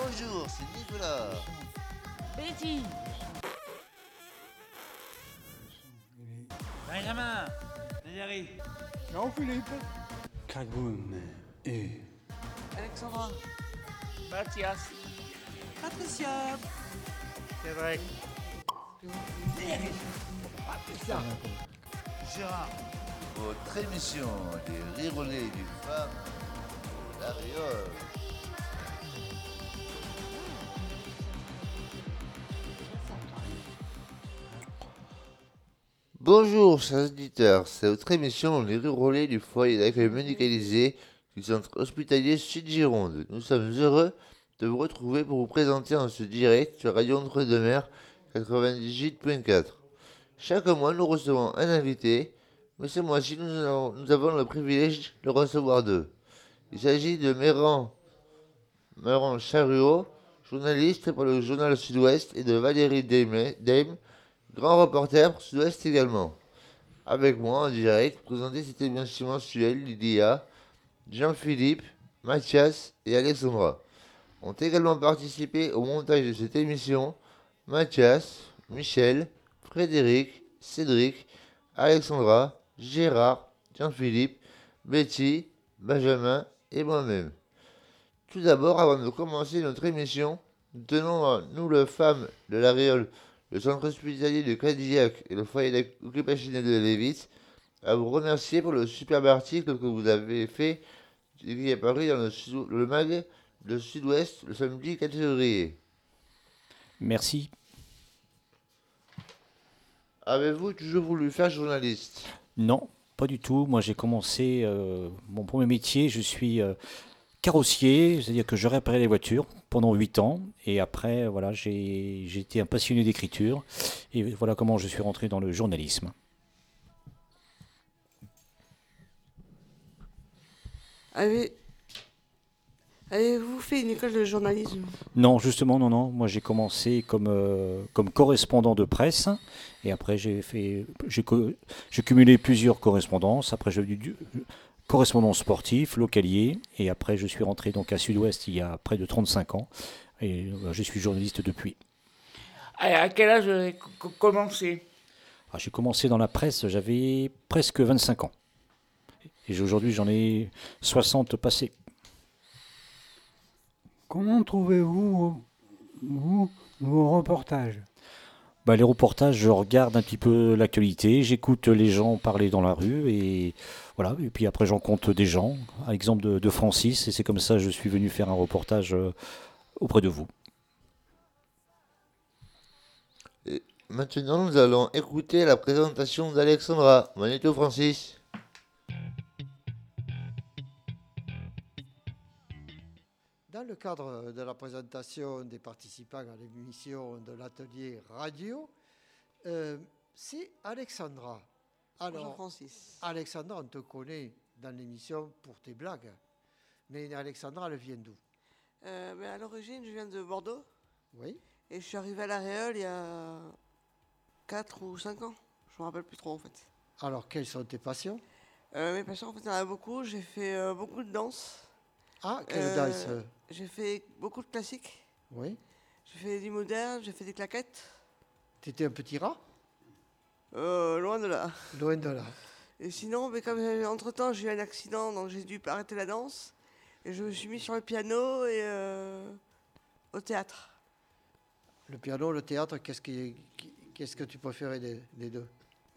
Bonjour, c'est Nicolas. Betty. Benjamin. Valérie Jean-Philippe. Cagoune et... Alexandra. Mathias. Patricia. Cédric. Gérard. Votre émission des rirolets du femme, la riole. Bonjour chers auditeurs, c'est votre émission Les rirolets du foyer d'accueil médicalisé du centre hospitalier Sud-Gironde. Nous sommes heureux de vous retrouver pour vous présenter en ce direct sur Radio Entre-deux-Mers 98.4. Chaque mois, nous recevons un invité, mais ce mois-ci, nous, avons- nous avons le privilège de recevoir deux. Il s'agit de Méran, Méran Charuot, journaliste pour le journal Sud-Ouest, et de Valérie Dame, Dame, grand reporter Sud-Ouest également. Avec moi en direct, pour présenter cette émission mensuelle, Lydia, Jean-Philippe, Mathias et Alexandra ont également participé au montage de cette émission Mathias, Michel, Frédéric, Cédric, Alexandra, Gérard, Jean-Philippe, Betty, Benjamin et moi-même. Tout d'abord, avant de commencer notre émission, nous tenons à nous, le femmes de la Réole, le centre hospitalier de Cadillac et le foyer occupationnel de Lévis, à vous remercier pour le superbe article que vous avez fait qui est paru dans le, sud- le mag de Sud-Ouest le samedi 4 février. Merci. Avez-vous toujours voulu faire journaliste? Non, pas du tout. Moi, j'ai commencé euh, mon premier métier. Je suis euh, carrossier, c'est-à-dire que je réparais les voitures pendant 8 ans. Et après, voilà, j'ai été un passionné d'écriture. Et voilà comment je suis rentré dans le journalisme. Avez... Avez-vous fait une école de journalisme? Non, justement, non, non. Moi, j'ai commencé comme, euh, comme correspondant de presse. Et après, j'ai fait, cumulé plusieurs correspondances. Après, j'ai du correspondant sportif, localier. Et après, je suis rentré donc à Sud-Ouest il y a près de 35 ans. Et euh, je suis journaliste depuis. À à quel âge vous commencé? Ah, j'ai commencé dans la presse, j'avais presque 25 ans. Et aujourd'hui, j'en ai 60 passés. Comment trouvez-vous vous, vos reportages? Bah, les reportages, je regarde un petit peu l'actualité, j'écoute les gens parler dans la rue et voilà. Et puis après, j'en compte des gens, à l'exemple de, Francis, et c'est comme ça que je suis venu faire un reportage euh, auprès de vous. Maintenant, nous allons écouter la présentation d'Alexandra. Magneto Francis. Le cadre de la présentation des participants à l'émission de l'atelier radio, euh, c'est Alexandra. Bonjour Alors, Francis. Alexandra, on te connaît dans l'émission pour tes blagues. Mais Alexandra, elle vient d'où? Euh, mais à l'origine, je viens de Bordeaux Oui et je suis arrivé à La Réole il y a 4 ou 5 ans. Je me rappelle plus trop en fait. Alors, quelles sont tes passions? Euh, mes passions, en fait, il y en a beaucoup. J'ai fait euh, beaucoup de danse. Ah, quelle Euh, danse euh, J'ai fait beaucoup de classiques. Oui J'ai fait du moderne, j'ai fait des claquettes. T'étais un petit rat? Euh, loin de là. Loin de là. Et sinon, mais comme euh, entre-temps j'ai eu un accident, donc j'ai dû arrêter la danse. Et je me suis mis sur le piano et euh, au théâtre. Le piano, le théâtre, qu'est-ce, qui- qu'est-ce que tu préférais des, des deux?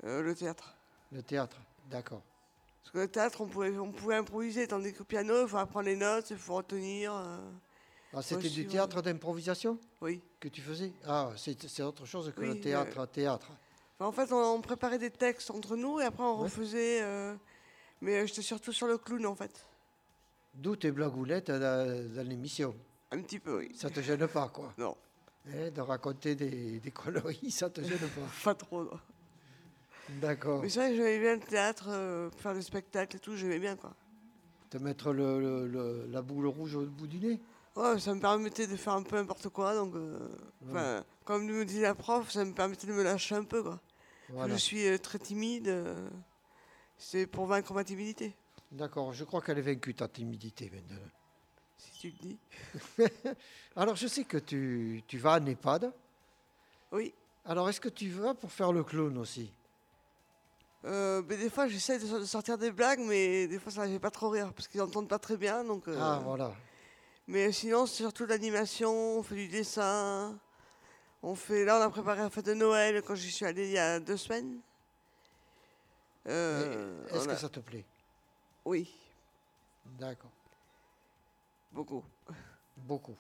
Euh, le théâtre. Le théâtre, d'accord. Parce que le théâtre, on pouvait, on pouvait improviser, tandis qu'au piano, il faut apprendre les notes, il faut retenir. euh, Ah, c'était du théâtre d'improvisation oui. que tu faisais? Ah, c'est, autre chose que Oui, le euh, théâtre, théâtre. Enfin, en fait, on, on préparait des textes entre nous et après on Ouais. refaisait. euh, mais euh, j'étais surtout sur le clown en fait. D'où tes blagounettes dans, dans l'émission? Un petit peu, oui. Ça te gêne pas, quoi? Non, Hein, de raconter des, des conneries, ça te gêne pas? pas trop. non. D'accord. Mais c'est vrai que j'aimais bien le théâtre, euh, faire des spectacles et tout, j'aimais bien quoi. Te mettre le, le- le- la boule rouge au bout du nez Ouais, ça me permettait de faire un peu n'importe quoi, donc. euh, enfin, Comme me disait la prof, ça me permettait de me lâcher un peu quoi. Voilà. Je suis euh, très timide, euh, c'est pour vaincre ma timidité. D'accord, je crois qu'elle est vaincue, ta timidité, maintenant. si tu le dis. Alors, je sais que tu, tu vas en EHPAD. Oui. Alors, est-ce que tu vas pour faire le clown aussi? Euh, mais des fois, j'essaie de, so- de sortir des blagues, mais des fois, ça ne fait pas trop rire parce qu'ils n'entendent pas très bien. Donc, euh, Ah, voilà. Mais sinon, c'est surtout l'animation, on fait du dessin. On fait, là, on a préparé la fête de Noël quand j'y suis allé il y a deux semaines. Euh, Est-ce que ça te plaît? Oui, D'accord. beaucoup. Beaucoup.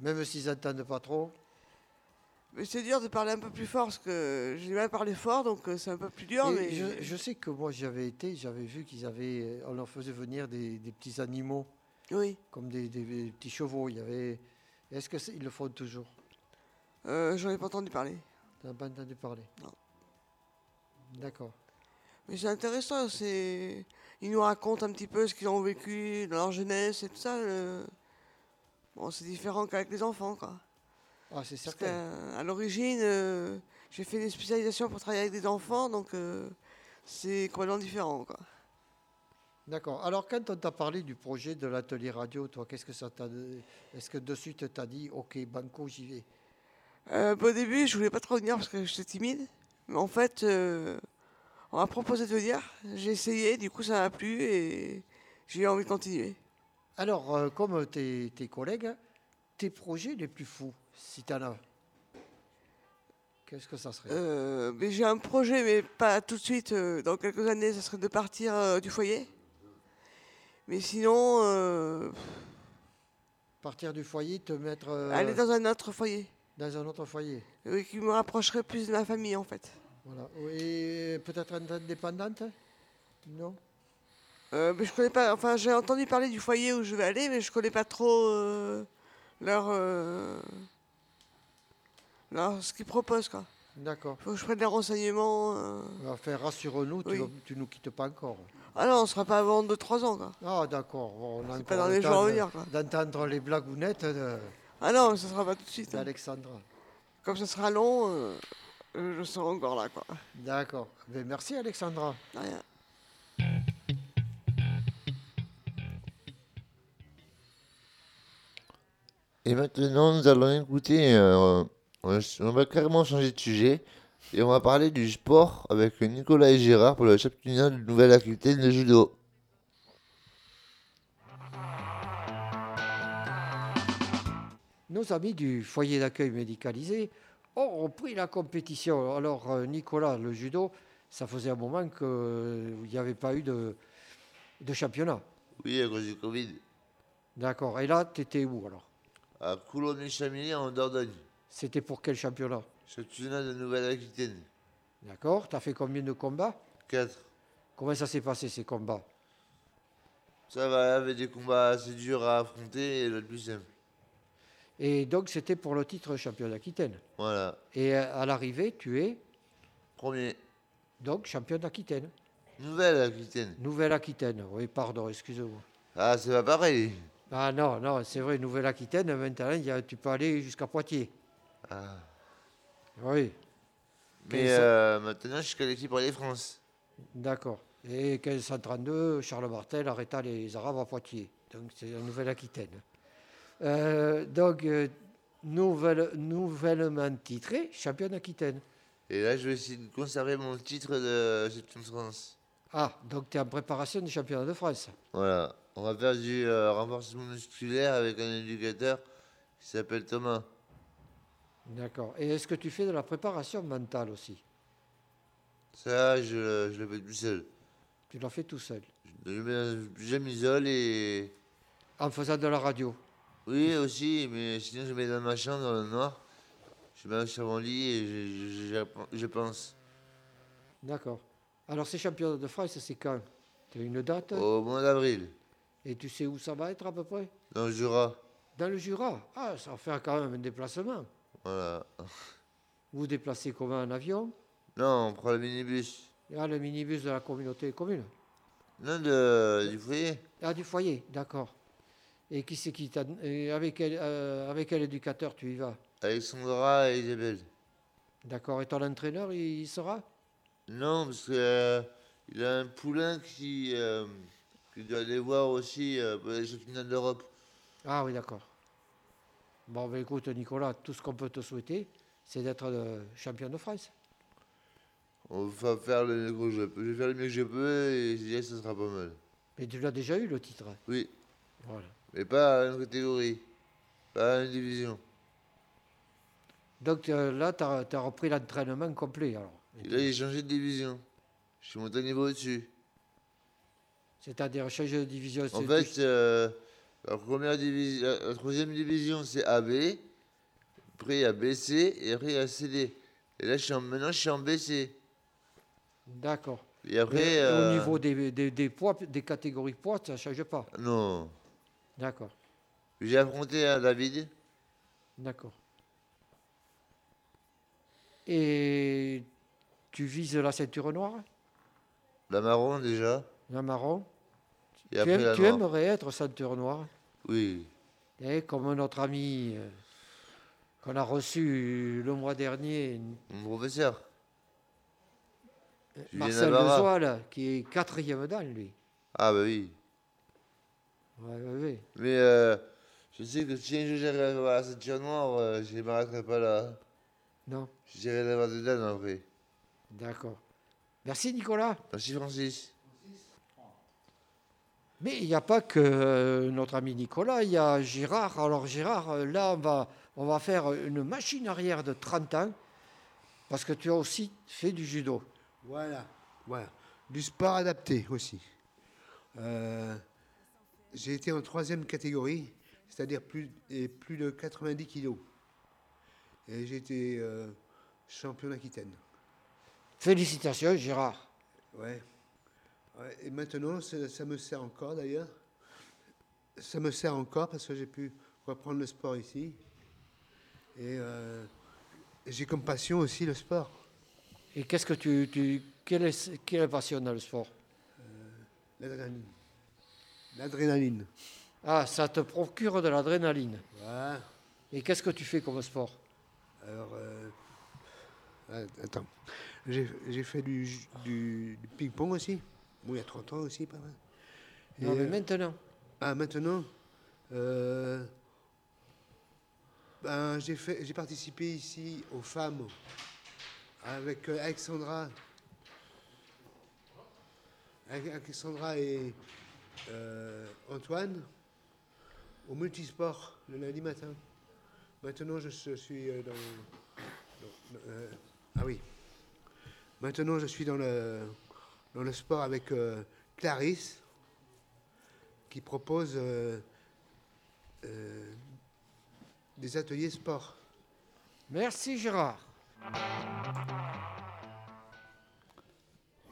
Même s'ils n'entendent pas trop. C'est dur de parler un peu plus fort parce que j'ai mal parlé fort, donc euh, c'est un peu plus dur. Mais je, je sais que moi, j'y avais été, j'avais vu qu'ils avaient. euh, On leur faisait venir des, des petits animaux, Oui, comme des, des- des petits chevaux. Il y avait. Est-ce qu'ils le font toujours? Euh, j'en ai pas entendu parler. Tu n'as pas entendu parler? Non. D'accord. Mais c'est intéressant, c'est... Ils nous racontent un petit peu ce qu'ils ont vécu dans leur jeunesse et tout ça. Bon, c'est différent qu'avec les enfants, quoi. Ah, c'est Parce certain. qu'à à l'origine, euh, j'ai fait des spécialisations pour travailler avec des enfants, donc euh, c'est complètement différent, quoi. D'accord. Alors, quand on t'a parlé du projet de l'atelier radio, toi, qu'est-ce que ça t'a. Est-ce que de suite, t'as dit, OK, Banco, j'y vais? Euh, bah, au début, je voulais pas trop venir parce que j'étais timide. Mais en fait, on m'a proposé de venir. J'ai essayé, du coup, ça m'a plu et j'ai eu envie de continuer. Alors, comme tes, tes collègues, tes projets les plus fous, si tu en as, qu'est-ce que ça serait? Euh, mais j'ai un projet, mais pas tout de suite. euh, dans quelques années, ça serait de partir euh, du foyer. Mais sinon, Partir du foyer, te mettre aller dans un autre foyer. dans un autre foyer. Oui, qui me rapprocherait plus de ma famille, en fait. Voilà. Et peut-être être indépendante? Non? Mais je connais pas. Enfin, j'ai entendu parler du foyer où je vais aller, mais je connais pas trop leur, leur- ce qu'ils proposent, quoi. D'accord. Faut que je prenne des renseignements. euh. Enfin, rassure-nous, tu Oui. tu nous quittes pas encore. Ah non, on sera pas avant 2-3 ans, quoi. Ah, d'accord. Bon, on a C'est pas dans le les jours à venir, quoi. D'entendre les blagounettes de- Ah non, mais ça sera pas tout de suite. hein. d'Alexandra. Comme ça sera long, euh, je serai encore là, quoi. D'accord. Ben, merci, Alexandra. Rien. Et maintenant, nous allons écouter. euh, on on va carrément changer de sujet. Et on va parler du sport avec Nicolas et Gérard pour le championnat de Nouvelle-Aquitaine de judo. Nos amis du foyer d'accueil médicalisé ont repris la compétition. Alors, euh, Nicolas, le judo, ça faisait un moment qu'il n'y avait pas eu de, de championnat. Oui, à cause du Covid. D'accord. Et là, tu étais où alors? À Coulommiers-Chamilly en Dordogne. C'était pour quel championnat? Championnat de Nouvelle-Aquitaine. D'accord. Tu as fait combien de combats? 4. Comment ça s'est passé ces combats? Ça va, avec des combats assez durs à affronter et le plus simple. Et donc, c'était pour le titre champion d'Aquitaine. Voilà. Et euh, à l'arrivée, tu es Premier. donc champion d'Aquitaine. Nouvelle-Aquitaine. Nouvelle-Aquitaine. Oui, pardon, excusez-moi. Ah, c'est pas pareil. Ah non, non, c'est vrai, Nouvelle-Aquitaine, maintenant, il y a- tu peux aller jusqu'à Poitiers. Ah. Oui, Mais euh, maintenant, je suis qualifié pour les France. d'accord. Et 1532, Charles Martel arrêta les Arabes à Poitiers. Donc c'est la Nouvelle-Aquitaine. Euh, donc, euh, nouvelle, nouvellement titré, champion d'Aquitaine. Et là, je vais essayer de conserver mon titre de champion de France. Ah, donc tu es en préparation du championnat de France. Voilà. On va faire du euh, renforcement musculaire avec un éducateur qui s'appelle Thomas. D'accord. Et est-ce que tu fais de la préparation mentale aussi? Ça, je, je le fais tout seul. Tu l'as fait tout seul? Je, m'isole et. En faisant de la radio? Oui, aussi, mais sinon, je me mets dans ma chambre, dans le noir. Je me mets sur mon lit et je- je pense. D'accord. Alors ces championnats de France, c'est quand? Tu as une date? Au mois d'avril, Et tu sais où ça va être à peu près? Dans le Jura. Dans le Jura? Ah, ça va faire quand même un déplacement. Voilà. Vous vous déplacez comment en avion? Non, on prend le minibus. Ah, le minibus de la communauté commune. Non, de, du foyer. Ah, du foyer, d'accord. Et qui c'est qui t'a... et avec, quel, euh, avec quel éducateur tu y vas? Alexandra et Isabelle. D'accord. Et ton entraîneur, il y sera? Non, parce que euh, a un poulain qui, euh, qui doit aller voir aussi euh, pour les championnats d'Europe. Ah oui, d'accord. Bon, ben écoute, Nicolas, tout ce qu'on peut te souhaiter, c'est d'être le champion de France. On va faire le mieux que je peux. Je vais faire le mieux que je peux et je dirais que ce sera pas mal. Mais tu l'as déjà eu, le titre. Oui, Voilà. mais pas à une catégorie. Pas à une division. Donc euh, là, tu as, repris l'entraînement complet. Alors. Et là, j'ai changé de division. Je suis monté un niveau au-dessus. C'est-à-dire changer de division. En fait, euh, la, première division, la, la troisième division, c'est AB. Après, il y a BC et après, il y a CD. Et là, je suis en, maintenant, je suis en BC. D'accord. Et après. Mais euh, Au niveau des, des, des poids, des catégories poids, ça ne change pas. Non. D'accord. J'ai affronté un David. D'accord. Et tu vises la ceinture noire, La marron, déjà. la marron. Et Tu, après, aimes- la tu noire. aimerais être ceinture noire, Oui. et comme notre ami euh, qu'on a reçu le mois dernier, Mon professeur. Julien Marcel. Lezoil, qui est quatrième dan, lui. Ah, bah oui. Ouais, ouais, ouais. Mais euh, je sais que si à avoir la ceinture noire, euh, je ne m'arrêterai pas là. Non, J'irai l'avoir de Dan après. d'accord. Merci Nicolas. Merci Francis. Mais il n'y a pas que euh, notre ami Nicolas, il y a Gérard. Alors Gérard, euh, là, on va, on va faire une machine arrière de 30 ans, parce que tu as aussi fait du judo. Voilà, voilà. Du sport adapté aussi. Euh, j'ai été en troisième catégorie, c'est-à-dire plus, et plus de 90 kilos. Et j'ai été euh, champion d'Aquitaine. Félicitations Gérard. Ouais. Ouais, Et maintenant, ça, ça me sert encore d'ailleurs. Ça me sert encore parce que j'ai pu reprendre le sport ici. Et euh, j'ai comme passion aussi le sport. Et qu'est-ce que tu, tu quelle est, quelle est passion dans le sport? L'adrénaline. L'adrénaline. Ah, ça te procure de l'adrénaline. Et qu'est-ce que tu fais comme sport? Alors, euh, ah, attends. J'ai fait du, ju- du, du ping-pong aussi. Bon, il y a 30 ans aussi, pas mal. Non, mais euh, maintenant. Ah, maintenant, euh, ben, j'ai participé ici aux femmes avec euh, Alexandra. Avec Alexandra et euh, Antoine au multisport le lundi matin. Maintenant, je, je suis dans. dans- euh, ah oui. Maintenant, je suis dans le, dans le sport avec euh, Clarisse qui propose euh, euh, des ateliers sport. Merci Gérard.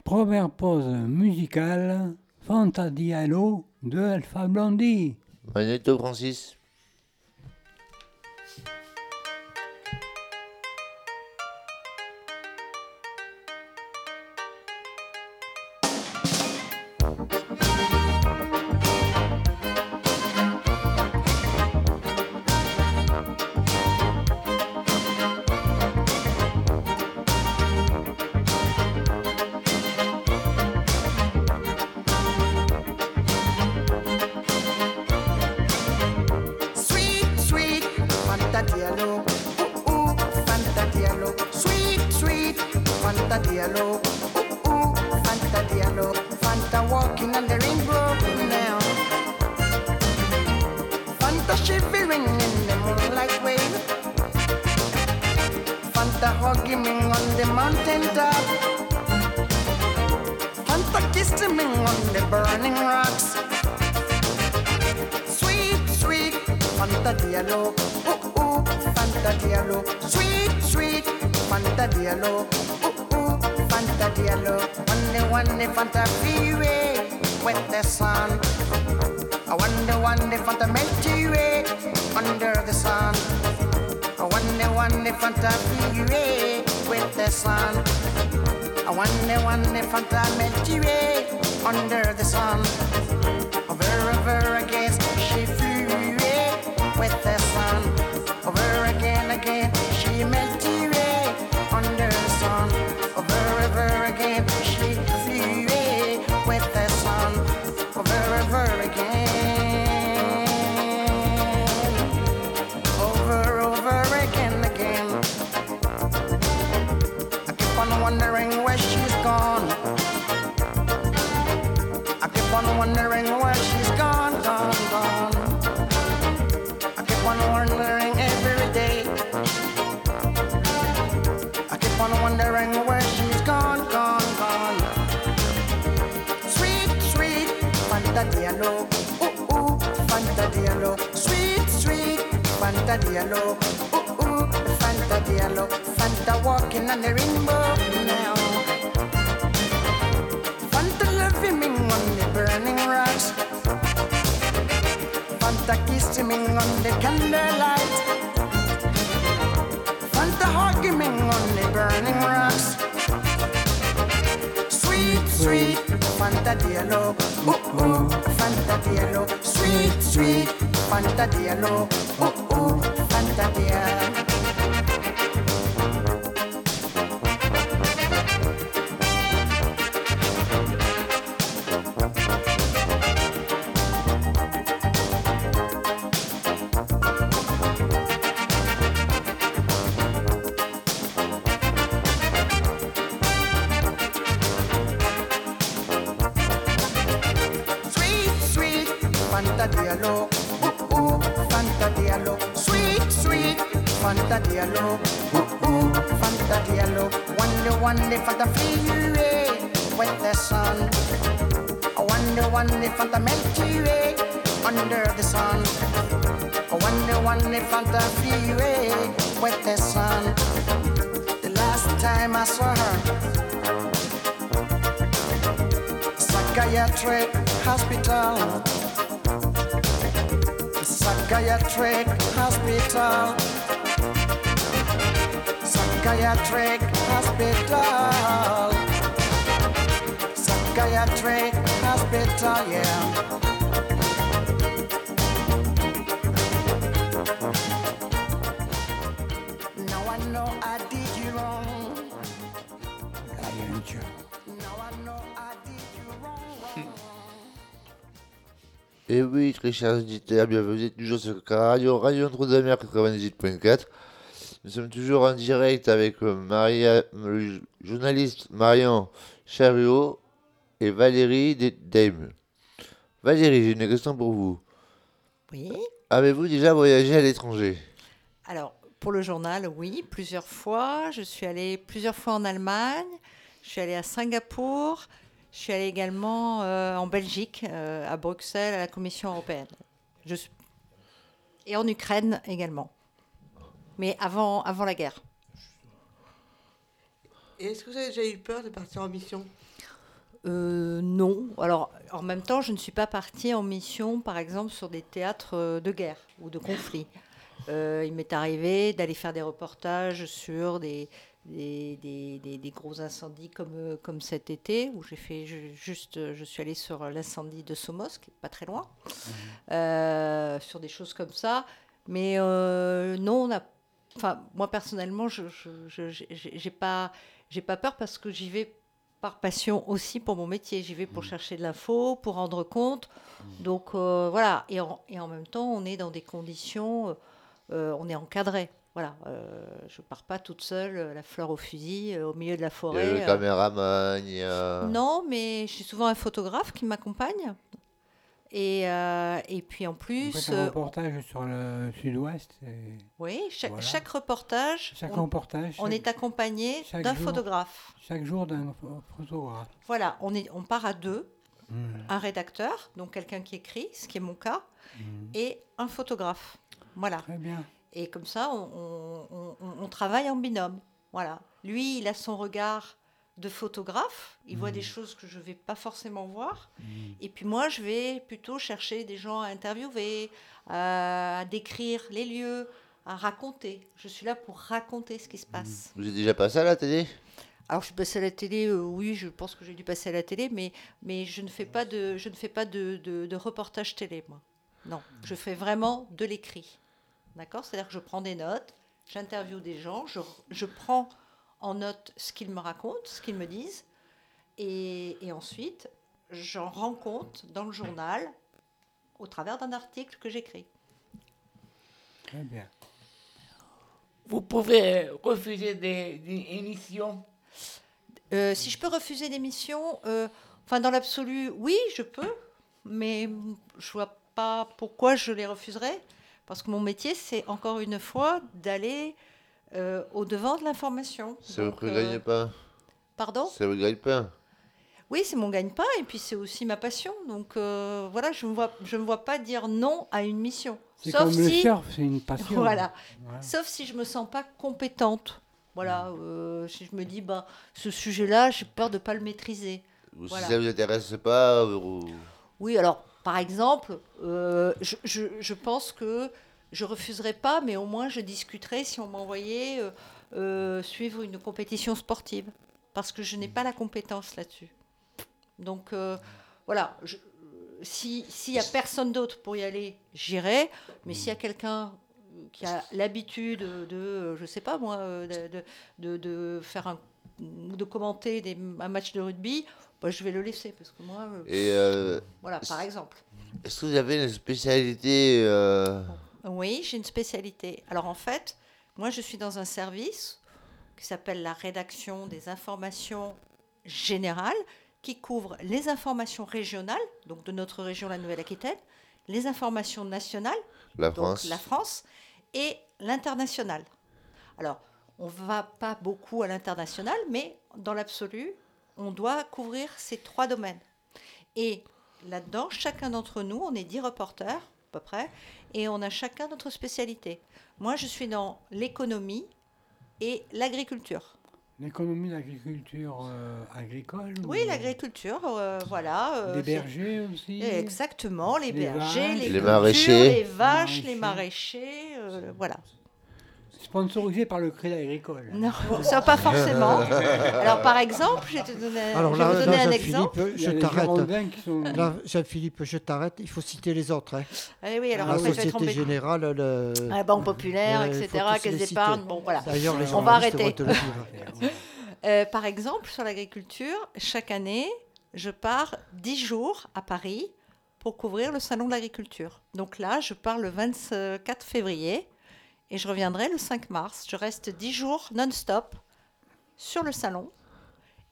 Première pause musicale, Fanta Diallo de Alpha Blondie. Magneto Francis. Fanta Diallo. Ooh, uh, ooh, uh, Fanta Diallo. Sweet, sweet, Fanta Diallo. Ooh, uh, ooh, Fanta Diallo. One day, one day, Fanta freeway with the sun. I wonder, one day, Fanta Milky Way under the sun. I wonder, one day, Fanta freeway with the sun. I wonder, one day, Fanta Milky Way under the sun. Over, over again, she Diallo. Ooh, uh, ooh, uh, Fanta Diallo. Fanta walking on the rainbow now. Fanta loving me on the burning rocks. Fanta kissing me on the candlelight. Fanta hugging me on the burning rocks. Sweet, sweet, Fanta Diallo. Ooh, uh, ooh, Fanta Diallo. Sweet, sweet, Fanta Diallo. Ooh, ooh, Fanta Psychiatric Hospital. Psychiatric Hospital. Psychiatric Hospital. Psychiatric Hospital, yeah. Chers auditeurs, bienvenue toujours sur Radio, Radio Notre-Dame 98.4. Nous sommes toujours en direct avec euh, Maria, le journaliste Marion Chariot et Valérie De- Dame. Valérie, j'ai une question pour vous. Oui. Avez-vous déjà voyagé à l'étranger? Alors, pour le journal, oui, plusieurs fois. Je suis allée plusieurs fois en Allemagne. Je suis allée à Singapour. Je suis allée également euh, en Belgique, euh, à Bruxelles, à la Commission européenne. Je suis- Et en Ukraine également. Mais avant, avant la guerre. Et est-ce que vous avez déjà eu peur de partir en mission? Euh, non. Alors, en même temps, je ne suis pas partie en mission, par exemple, sur des théâtres de guerre ou de conflit. Euh, il m'est arrivé d'aller faire des reportages sur des, des, des- des- des gros incendies comme, euh, comme cet été, où j'ai fait ju- juste, euh, je suis allée sur l'incendie de Somos, qui est pas très loin, euh, sur des choses comme ça. Mais euh, non, on a, enfin, moi personnellement, je je- je- j'ai pas, j'ai pas peur parce que j'y vais par passion aussi pour mon métier. J'y vais pour chercher de l'info, pour rendre compte. Donc euh, voilà. Et en, et en même temps, on est dans des conditions, euh, euh, on est encadré. Voilà. euh, je pars pas toute seule, euh, la fleur au fusil, euh, au milieu de la Il y a forêt. le euh. caméraman, il y a... Non, mais j'ai souvent un photographe qui m'accompagne. Et, euh, et puis en Vous plus, faites un euh, reportage sur le sud-ouest. et oui, chaque, Voilà. chaque reportage, Chaque on, reportage, on chaque- est accompagné d'un photographe. Chaque jour d'un pho- photographe. Voilà, on, est, on part à deux, Hmm. un rédacteur, donc quelqu'un qui écrit, ce qui est mon cas, Hmm. et un photographe. Voilà. Très bien. Et comme ça, on, on- on- on- on travaille en binôme. Voilà. Lui, il a son regard de photographe. Il voit des choses que je ne vais pas forcément voir. Et puis moi, je vais plutôt chercher des gens à interviewer, à, à décrire les lieux, à raconter. Je suis là pour raconter ce qui se passe. Vous êtes déjà passé à la télé? Alors, je suis passée à la télé, euh, oui, je pense que j'ai dû passer à la télé, mais, mais je ne fais pas de, je ne fais pas de, de- de reportage télé, moi. Non, je fais vraiment de l'écrit. D'accord? C'est-à-dire que je prends des notes, j'interviewe des gens, je, je prends en note ce qu'ils me racontent, ce qu'ils me disent, et, et ensuite, j'en rends compte dans le journal au travers d'un article que j'écris. Très bien. Vous pouvez refuser des, des émissions? Euh, si je peux refuser l'émission, euh, enfin dans l'absolu, oui, je peux. mais je vois pas pourquoi je les refuserais. Parce que mon métier, c'est encore une fois d'aller euh, au-devant de l'information. C'est Donc, votre euh, gagne-pain. Pardon C'est votre gagne-pain. Oui, c'est mon gagne-pain et puis c'est aussi ma passion. Donc euh, voilà, je ne me, vois- je me vois pas dire non à une mission. C'est Sauf comme le si, surf, c'est une passion. Voilà. Sauf si je me sens pas compétente. Voilà, euh, si je me dis, bah, ce sujet-là, j'ai peur de pas le maîtriser. Ou Voilà. si ça vous intéresse pas, ou... Oui, alors, par exemple, euh, je, pense que je refuserais pas, mais au moins je discuterais si on m'envoyait euh, euh, suivre une compétition sportive, parce que je n'ai pas la compétence là-dessus. Donc, voilà, je- si- s'il y a personne d'autre pour y aller, j'irai, mais s'il y a quelqu'un qui a l'habitude de, je sais pas moi, de faire un de commenter des, un match de rugby, bah, je vais le laisser parce que moi, euh, Et euh, voilà, par exemple. est-ce que vous avez une spécialité euh, Oui, j'ai une spécialité. Alors en fait, moi je suis dans un service qui s'appelle la rédaction des informations générales, qui couvre les informations régionales, donc de notre région, la Nouvelle-Aquitaine, les informations nationales, La donc France la France, et l'international. Alors, on ne va pas beaucoup à l'international, mais dans l'absolu, on doit couvrir ces trois domaines. Et là-dedans, chacun d'entre nous, on est dix reporters à peu près, et on a chacun notre spécialité. Moi, je suis dans l'économie et l'agriculture. L'économie l'agriculture euh, agricole Oui, ou l'agriculture, euh, voilà. euh, c'est- bergers aussi Exactement, les, Les bergers, vaches. les, Les maraîchers. les vaches, les Maraîchers. maraîchers, euh, voilà. Sponsorisé par le Crédit Agricole. Non, ça pas forcément. Alors par exemple, je vais te donner, Alors je vais là, vous là, donner un Jean-Philippe, exemple. Il y je t'arrête. Sont... Là, Jean-Philippe, je t'arrête. Il faut citer les autres. hein. Ah oui, alors La après je vais être Société. Générale, le... La Banque Populaire, etc., faut tous Caisse les d'épargne, bon voilà. D'ailleurs, les On va arrêter. vont te le dire. Euh, par exemple, sur l'agriculture, chaque année, je pars 10 jours à Paris pour couvrir le salon de l'agriculture. Donc là, je pars le 24 février et je reviendrai le 5 mars. Je reste 10 jours non-stop sur le salon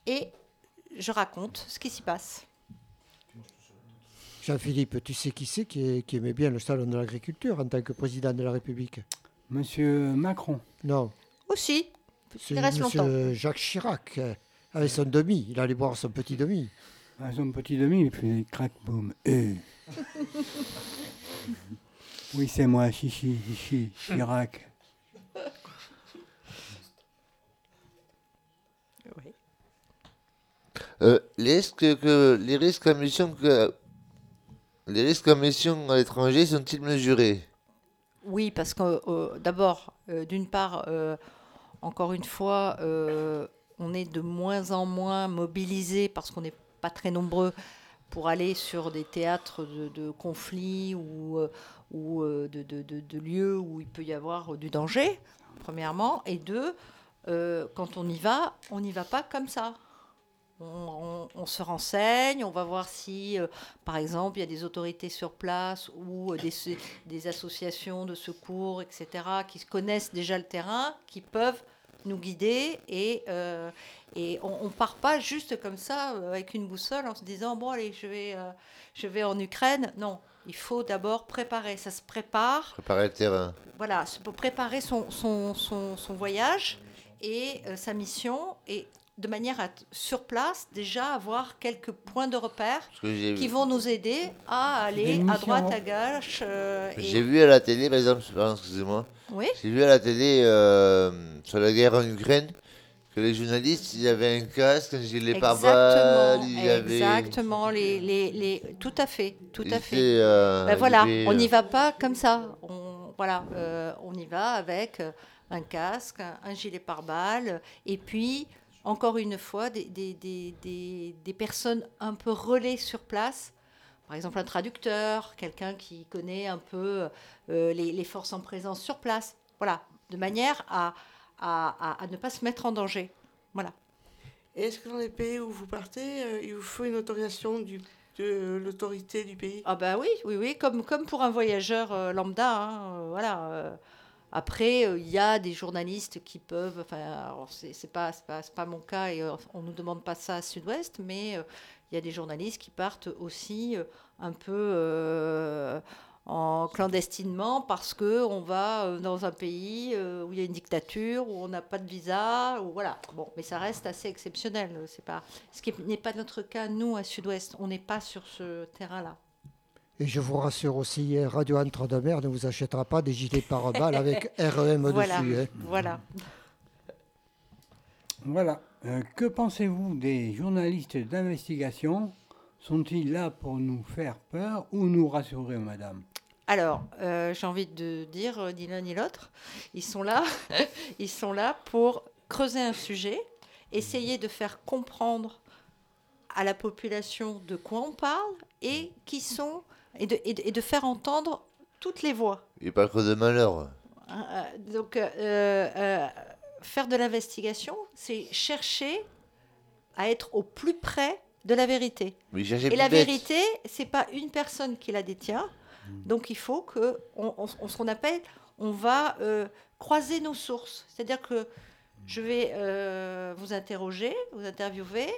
et je raconte ce qui s'y passe. Jean-Philippe, tu sais qui c'est qui, aimait bien le salon de l'agriculture en tant que président de la République? Monsieur Macron. Non, Aussi, il reste longtemps. Monsieur Jacques Chirac, euh, avec son demi. Il allait boire son petit demi. À son petit demi, il faisait crack boum. Eh. oui, c'est moi, Chichi, Chichi, Chirac. Oui. Euh, les risques que les risques en mission que les risques en mission à l'étranger sont-ils mesurés? Oui, parce que euh, d'abord, euh, d'une part, euh, encore une fois, euh, on est de moins en moins mobilisés parce qu'on n'est pas très nombreux pour aller sur des théâtres de, de conflits ou, euh, ou euh, de, de- lieux où il peut y avoir du danger, premièrement. Et deux, euh, quand on y va, on n'y va pas comme ça. On, se renseigne, on va voir si, par exemple, il y a des autorités sur place ou des, des associations de secours, etc., qui connaissent déjà le terrain, qui peuvent nous guider et, et on ne part pas juste comme ça euh, avec une boussole en se disant bon allez je vais, euh, je vais en Ukraine. Non, il faut d'abord préparer. Ça se prépare Préparer le terrain. voilà, c'est pour préparer son, son, son, son voyage et euh, sa mission, et de manière à, sur place, déjà avoir quelques points de repère Parce que j'ai qui vont nous aider à aller à droite, à gauche. euh, et- j'ai vu à la télé, par exemple, excusez-moi, Oui, j'ai vu à la télé euh, sur la guerre en Ukraine que les journalistes, ils avaient un casque, un gilet pare-balles, exactement, ils avaient... exactement, les, les, les, tout à fait, tout à fait. euh, Ben voilà, on euh, n'y va pas comme ça. On, voilà, euh, on y va avec un casque, un, un gilet pare-balles, et puis, encore une fois, des, des, des, des, des personnes un peu relais sur place. Par exemple, un traducteur, quelqu'un qui connaît un peu euh, les, les forces en présence sur place. Voilà, de manière à, à, à- à ne pas se mettre en danger. Voilà. Et est-ce que dans les pays où vous partez, euh, il vous faut une autorisation du, de l'autorité du pays? Ah bah oui, oui, oui, comme, comme pour un voyageur euh, lambda. hein, euh, voilà. Après, il y a des journalistes qui peuvent, enfin, c'est pas, pas, pas mon cas et on nous demande pas ça à Sud-Ouest, mais il y a des journalistes qui partent aussi un peu en clandestinement parce que on va euh, dans un pays euh, où il y a une dictature, où on n'a pas de visa, ou voilà. Bon, mais ça reste assez exceptionnel. C'est pas ce qui n'est pas notre cas nous à Sud-Ouest. On n'est pas sur ce terrain-là. Et je vous rassure aussi, Radio Entre-deux-Mers ne vous achètera pas des gilets pare-balles avec REM Voilà, dessus. hein. voilà. Voilà. Euh, que pensez-vous des journalistes d'investigation? Sont-ils là pour nous faire peur ou nous rassurer, madame? Alors, euh, j'ai envie de dire euh, ni l'un ni l'autre. Ils sont là, ils sont là pour creuser un sujet, essayer de faire comprendre à la population de quoi on parle et qui sont et de, et de- et de faire entendre toutes les voix. Il parle que de malheur. Euh, Donc, euh, euh, faire de l'investigation, c'est chercher à être au plus près de la vérité. Et la bête. vérité, c'est pas une personne qui la détient. Donc il faut que, on, on- on- ce qu'on appelle, on va euh, croiser nos sources. C'est-à-dire que je vais euh, vous interroger, vous interviewer,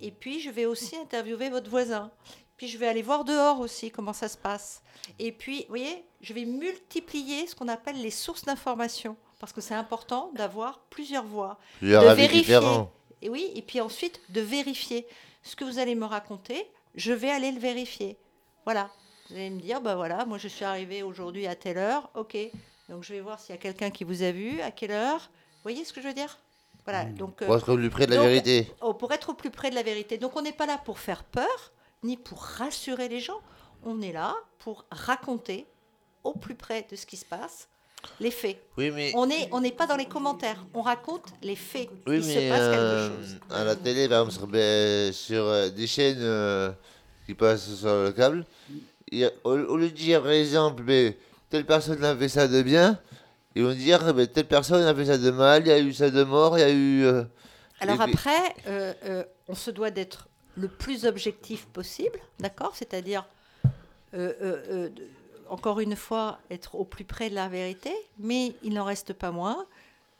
et puis je vais aussi interviewer votre voisin. Puis je vais aller voir dehors aussi comment ça se passe. Et puis, vous voyez, je vais multiplier ce qu'on appelle les sources d'information. Parce que c'est important d'avoir plusieurs voix. Plusieurs de avis vérifier. différents. Et oui, et puis ensuite de vérifier. Ce que vous allez me raconter, je vais aller le vérifier. Voilà. Vous allez me dire, bah voilà, moi je suis arrivé aujourd'hui à telle heure, ok. Donc je vais voir s'il y a quelqu'un qui vous a vu, à quelle heure. Vous voyez ce que je veux dire? Voilà. Donc, euh, Pour être au plus près de la donc, vérité. oh, pour être au plus près de la vérité. Donc on n'est pas là pour faire peur, ni pour rassurer les gens. On est là pour raconter au plus près de ce qui se passe les faits. Oui, mais, On n'est on pas dans les commentaires, on raconte les faits. oui, Il se mais passe euh, quelque chose. à la télé, par exemple, sur, ben, sur, euh, des chaînes euh, qui passent sur le câble, au, au lieu de dire, par exemple, ben, telle personne a fait ça de bien, ils vont dire, ben, telle personne a fait ça de mal, il y a eu ça de mort, il y a eu... euh, Alors après, euh, euh, on se doit d'être le plus objectif possible, d'accord? C'est-à-dire, encore une fois, être au plus près de la vérité, mais il n'en reste pas moins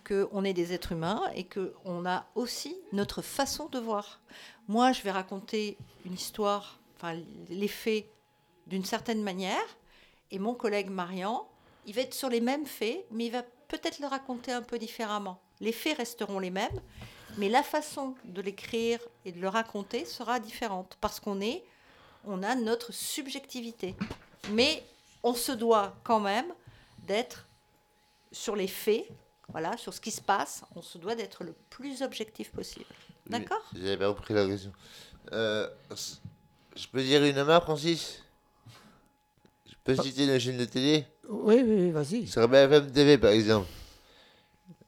qu'on est des êtres humains et qu'on a aussi notre façon de voir. Moi, je vais raconter une histoire, enfin les faits d'une certaine manière, et mon collègue Marian, il va être sur les mêmes faits, mais il va peut-être le raconter un peu différemment. Les faits resteront les mêmes, mais la façon de l'écrire et de le raconter sera différente parce qu'on est, on a notre subjectivité. Mais on se doit quand même d'être sur les faits, voilà, sur ce qui se passe. On se doit d'être le plus objectif possible. D'accord? J'avais pas compris la question. Euh, je peux dire une marque, Francis? Peux citer une chaîne de télé Oui, oui, vas-y. Sur BFM TV, par exemple.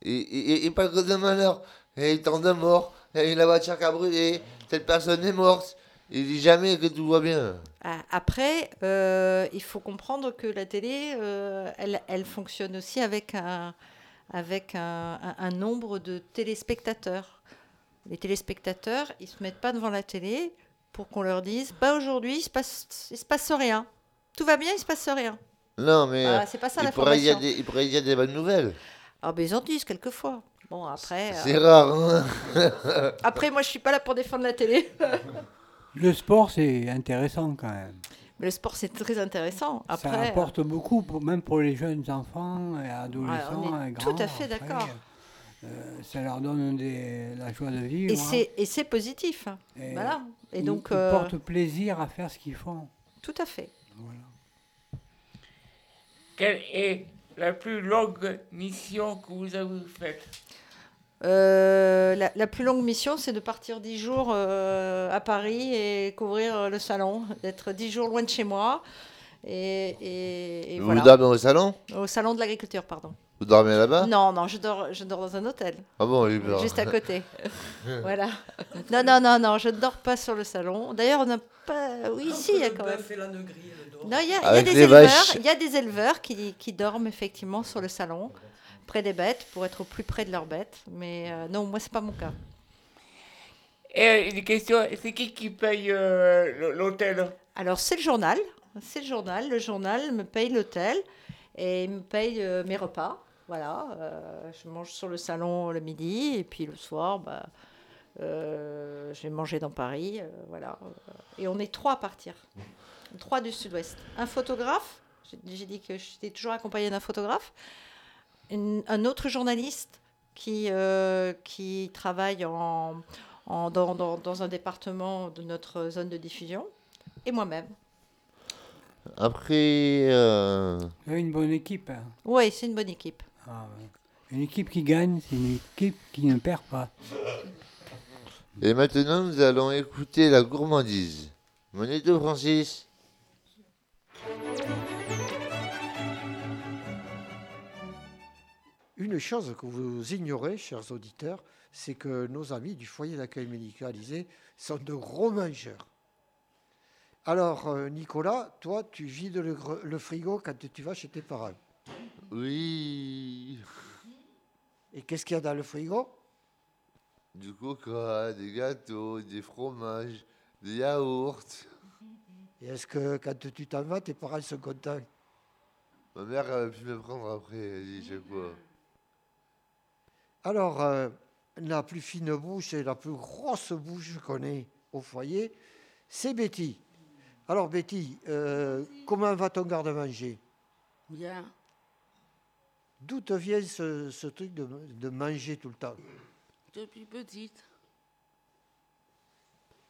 Il, il, il parle que de malheur. Il y a eu tant de morts. Il y a la voiture qui a brûlé. Telle personne est morte. Il dit jamais que tout va bien. Ah, Après, euh, il faut comprendre que la télé, euh, elle, elle fonctionne aussi avec un, avec un, un- un nombre de téléspectateurs. Les téléspectateurs, ils se mettent pas devant la télé pour qu'on leur dise, pas aujourd'hui, il se passe, il se passe rien. Tout va bien, il se passe rien. Non, mais Voilà, euh, c'est pas ça il, pourrait y l'information. avoir des, il pourrait y avoir des bonnes nouvelles. Ah ben ils en disent quelquefois. Bon après, euh, C'est rare. Hein après moi je suis pas là pour défendre la télé. Le sport, c'est intéressant quand même. Mais le sport c'est très intéressant. ça Après, apporte beaucoup, pour- même pour les jeunes enfants et adolescents. on est et tout à grands, fait d'accord. euh, ça leur donne des- la joie de et vivre. hein. c'est et c'est positif. hein. Et Voilà. Et ils- donc ils euh, portent plaisir à faire ce qu'ils font. tout à fait. Voilà. Quelle est la plus longue mission que vous avez faite? Euh, la, la plus longue mission, c'est de partir dix jours euh, à Paris et couvrir euh, le salon, d'être dix jours loin de chez moi. Et, et- et Vous voilà. au salon? Au salon de l'agriculture, pardon. Vous dormez là-bas Non, non, je dors, je dors dans un hôtel, Ah bon, j'ai peur. juste à côté. voilà. Non, non, non, non, je ne dors pas sur le salon. D'ailleurs, on n'a pas. Oui, ici, il y a quand même. Non, il y a, il y a Avec des éleveurs, il y a des éleveurs qui, qui dorment effectivement sur le salon, près des bêtes, pour être au plus près de leurs bêtes. Mais euh, non, moi, c'est pas mon cas. Et une question, c'est qui qui paye euh, l'hôtel? Alors, c'est le journal. C'est le journal. Le journal me paye l'hôtel et me paye euh, mes repas. Voilà. euh, je mange sur le salon le midi et puis le soir, bah, Euh, je vais manger dans Paris, euh, voilà. Et on est trois à partir, trois du Sud-Ouest. Un photographe, j'ai j'ai dit que j'étais toujours accompagnée d'un photographe, un autre journaliste qui, qui travaille en- dans, dans- dans un département de notre zone de diffusion, et moi-même. Après, euh, une bonne équipe. hein. Oui, c'est une bonne équipe. Ah, ouais. Une équipe qui gagne, c'est une équipe qui ne perd pas. et maintenant nous allons écouter la gourmandise. Moneto Francis. Une chose que vous ignorez, chers auditeurs, c'est que nos amis du foyer d'accueil médicalisé sont de gros mangeurs. Alors, euh, Nicolas, toi, tu vides le, frigo quand tu vas chez tes parents. Oui. Et qu'est-ce qu'il y a dans le frigo? Du coca, des gâteaux, des fromages, des yaourts. Et est-ce que quand tu t'en vas, tes parents sont contents? Ma mère elle a pu me prendre après, elle dit chaque fois. Alors, euh, la plus fine bouche et la plus grosse bouche qu'on ait au foyer, c'est Betty. Alors, Betty, euh, comment va ton garde-manger Bien. D'où te vient ce, ce truc de, de manger tout le temps? Depuis petite,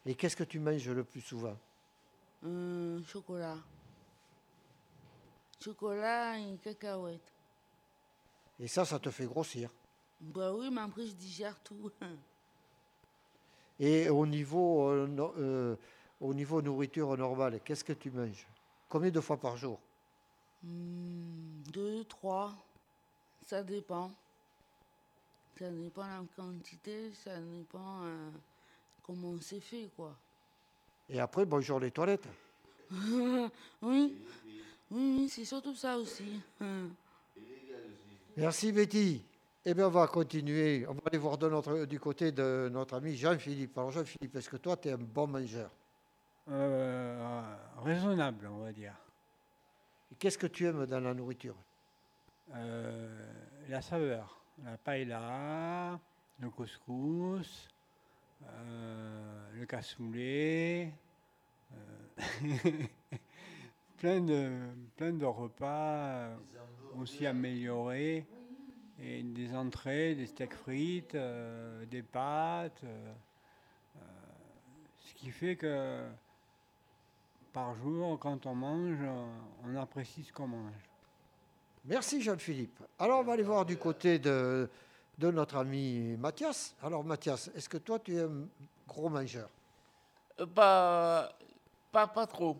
Et qu'est-ce que tu manges le plus souvent? Euh, chocolat. Chocolat et cacahuètes. Et ça, ça te fait grossir? Bah oui, mais après je digère tout. Et au niveau, euh, euh, au niveau nourriture normale, qu'est-ce que tu manges? Combien de fois par jour? Hmm, deux, trois, ça dépend. Ça dépend la quantité, ça dépend euh, comment c'est fait, quoi. Et après, bonjour les toilettes. oui, oui, oui, c'est surtout ça aussi. Merci Betty. Eh bien, on va continuer. On va aller voir de notre, du côté de notre ami Jean-Philippe. Alors, Jean-Philippe, est-ce que toi, tu es un bon mangeur? Euh, raisonnable, on va dire. Et Qu'est-ce que tu aimes dans la nourriture? Euh, la saveur, la paella, le couscous, euh, le cassoulet, plein, de, plein de repas aussi améliorés, et des entrées, des steaks frites, des pâtes, ce qui fait que par jour, quand on mange, on apprécie ce qu'on mange. Merci Jean-Philippe. Alors, on va aller voir du côté de, de notre ami Mathias. Alors, Mathias, est-ce que toi, tu es un gros mangeur? Euh, Pas, pas, pas trop.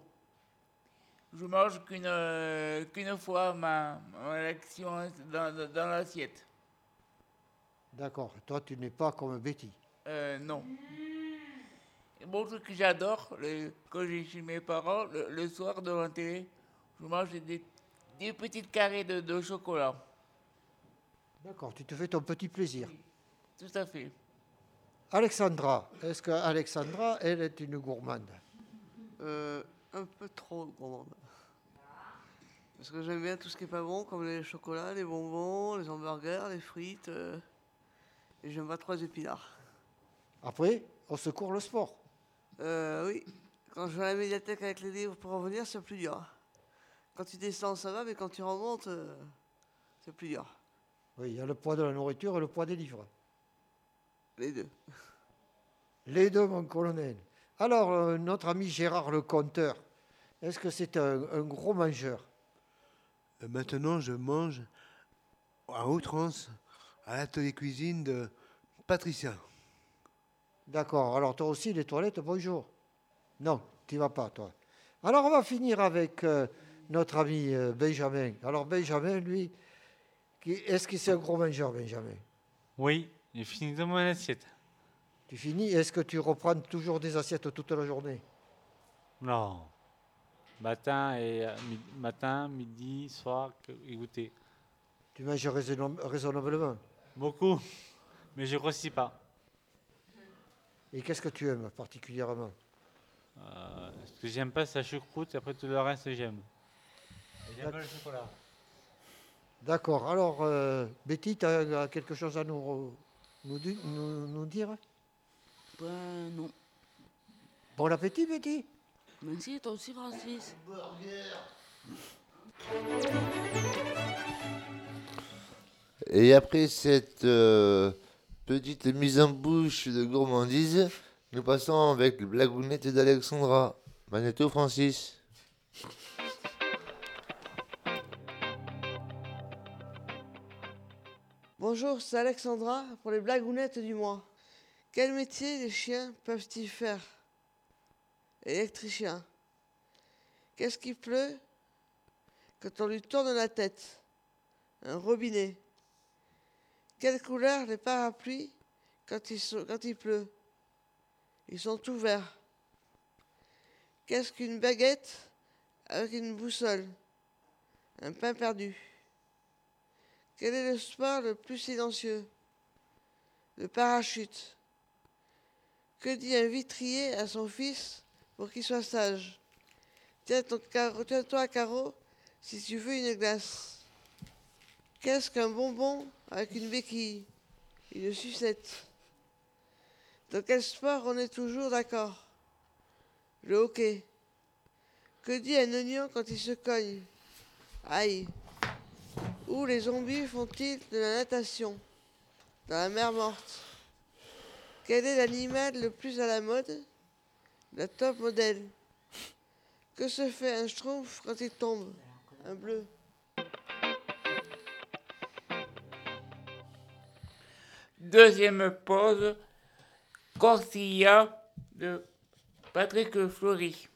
Je mange qu'une euh, qu'une fois ma, ma action dans, dans- dans l'assiette. D'accord. Toi, tu n'es pas comme Betty? Euh, non. Bon truc que j'adore, quand j'ai chez mes parents, le, le soir devant la télé, je mange des, des petites carrés de, de chocolat. D'accord, tu te fais ton petit plaisir. Tout à fait. Alexandra, est-ce que Alexandra, elle est une gourmande? Euh, un peu trop gourmande. Parce que j'aime bien tout ce qui est pas bon, comme les chocolats, les bonbons, les hamburgers, les frites. euh, et j'aime pas trop les épinards. Après, on secourt le sport. Euh, oui, quand je vais à la médiathèque avec les livres pour revenir, c'est plus dur. Quand tu descends, ça va, mais quand tu remontes, euh, c'est plus dur. Oui, il y a le poids de la nourriture et le poids des livres. Les deux. Les deux, mon colonel. Alors, euh, notre ami Gérard le conteur, est-ce que c'est un, un gros mangeur? Euh, Maintenant, je mange à outrance à l'atelier cuisine de Patricia. D'accord, alors toi aussi, les toilettes, bonjour. Non, tu vas pas, toi. Alors, on va finir avec euh, notre ami euh, Benjamin. Alors, Benjamin, lui, qui- est-ce que c'est un gros mangeur, Benjamin? Oui, j'ai fini dans mon assiette. Tu finis, est-ce que tu reprends toujours des assiettes toute la journée? Non. Matin, et, euh, mi- matin, midi, soir, et goûter. Tu manges raisonnablement? Beaucoup, mais je grossis pas. Et qu'est-ce que tu aimes particulièrement? Euh, ce que j'aime pas, c'est la choucroute, et après tout le reste, j'aime. Et J'aime pas le chocolat. D'accord, alors, euh, Betty, tu as quelque chose à nous, nous, di- nous- nous dire? Ben non. Bon appétit, Betty. Merci, toi aussi, Francis. Et après cette euh, petite mise en bouche de gourmandise, nous passons avec le blagounette d'Alexandra. Magneto Francis. Bonjour, c'est Alexandra pour les blagounettes du mois. Quel métier les chiens peuvent-ils faire? Électricien. Qu'est-ce qui pleut? Quand on lui tourne la tête Un robinet. Quelle couleur les parapluies quand il, quand il pleut? Ils sont tout verts. Qu'est-ce qu'une baguette avec une boussole? Un pain perdu. Quel est le sport le plus silencieux? Le parachute. Que dit un vitrier à son fils pour qu'il soit sage? Tiens-toi à carreau si tu veux une glace. Qu'est-ce qu'un bonbon avec une béquille Une sucette. Dans quel sport on est toujours d'accord? Le hockey. Que dit un oignon quand il se cogne? Aïe. Où les zombies font-ils de la natation? Dans la mer morte. Quel est l'animal le plus à la mode? La top modèle. Que se fait un schtroumpf quand il tombe? Un bleu. Deuxième pause, Corsia de Patrick Fleury.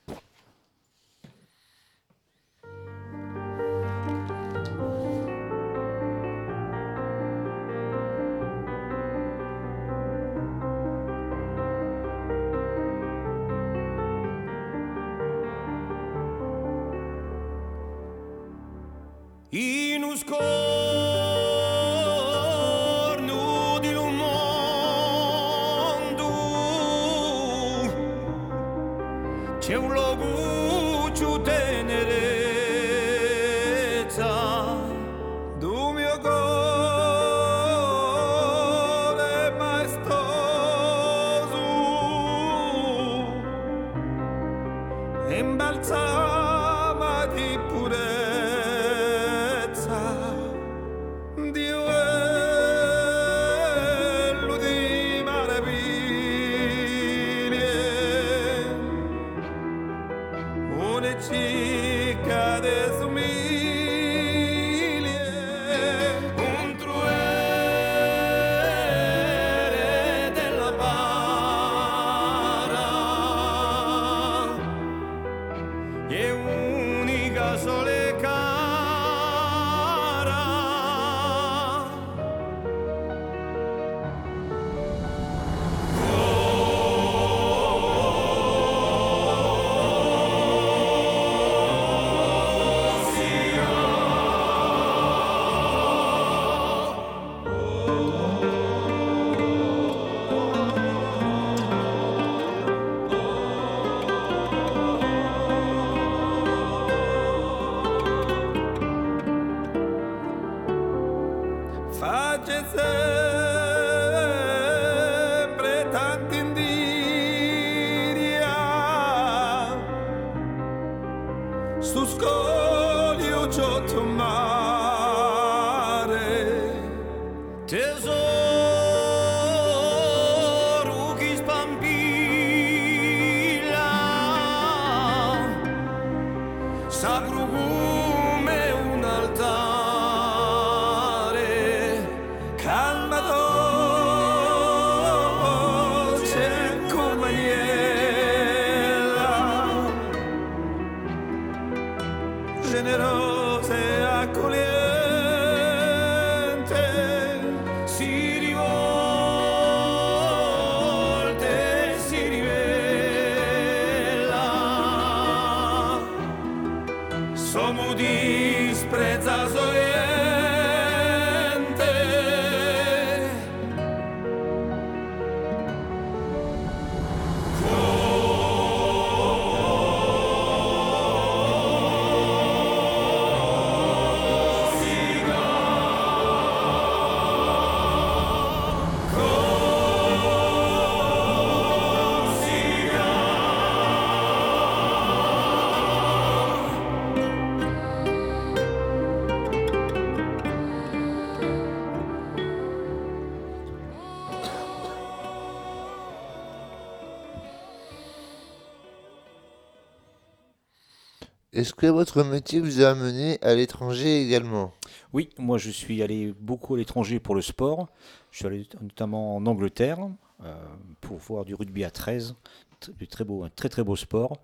Est-ce que votre métier vous a amené à l'étranger également? Oui, moi je suis allé beaucoup à l'étranger pour le sport. Je suis allé notamment en Angleterre euh, pour voir du rugby à 13, tr- du très un très très beau sport.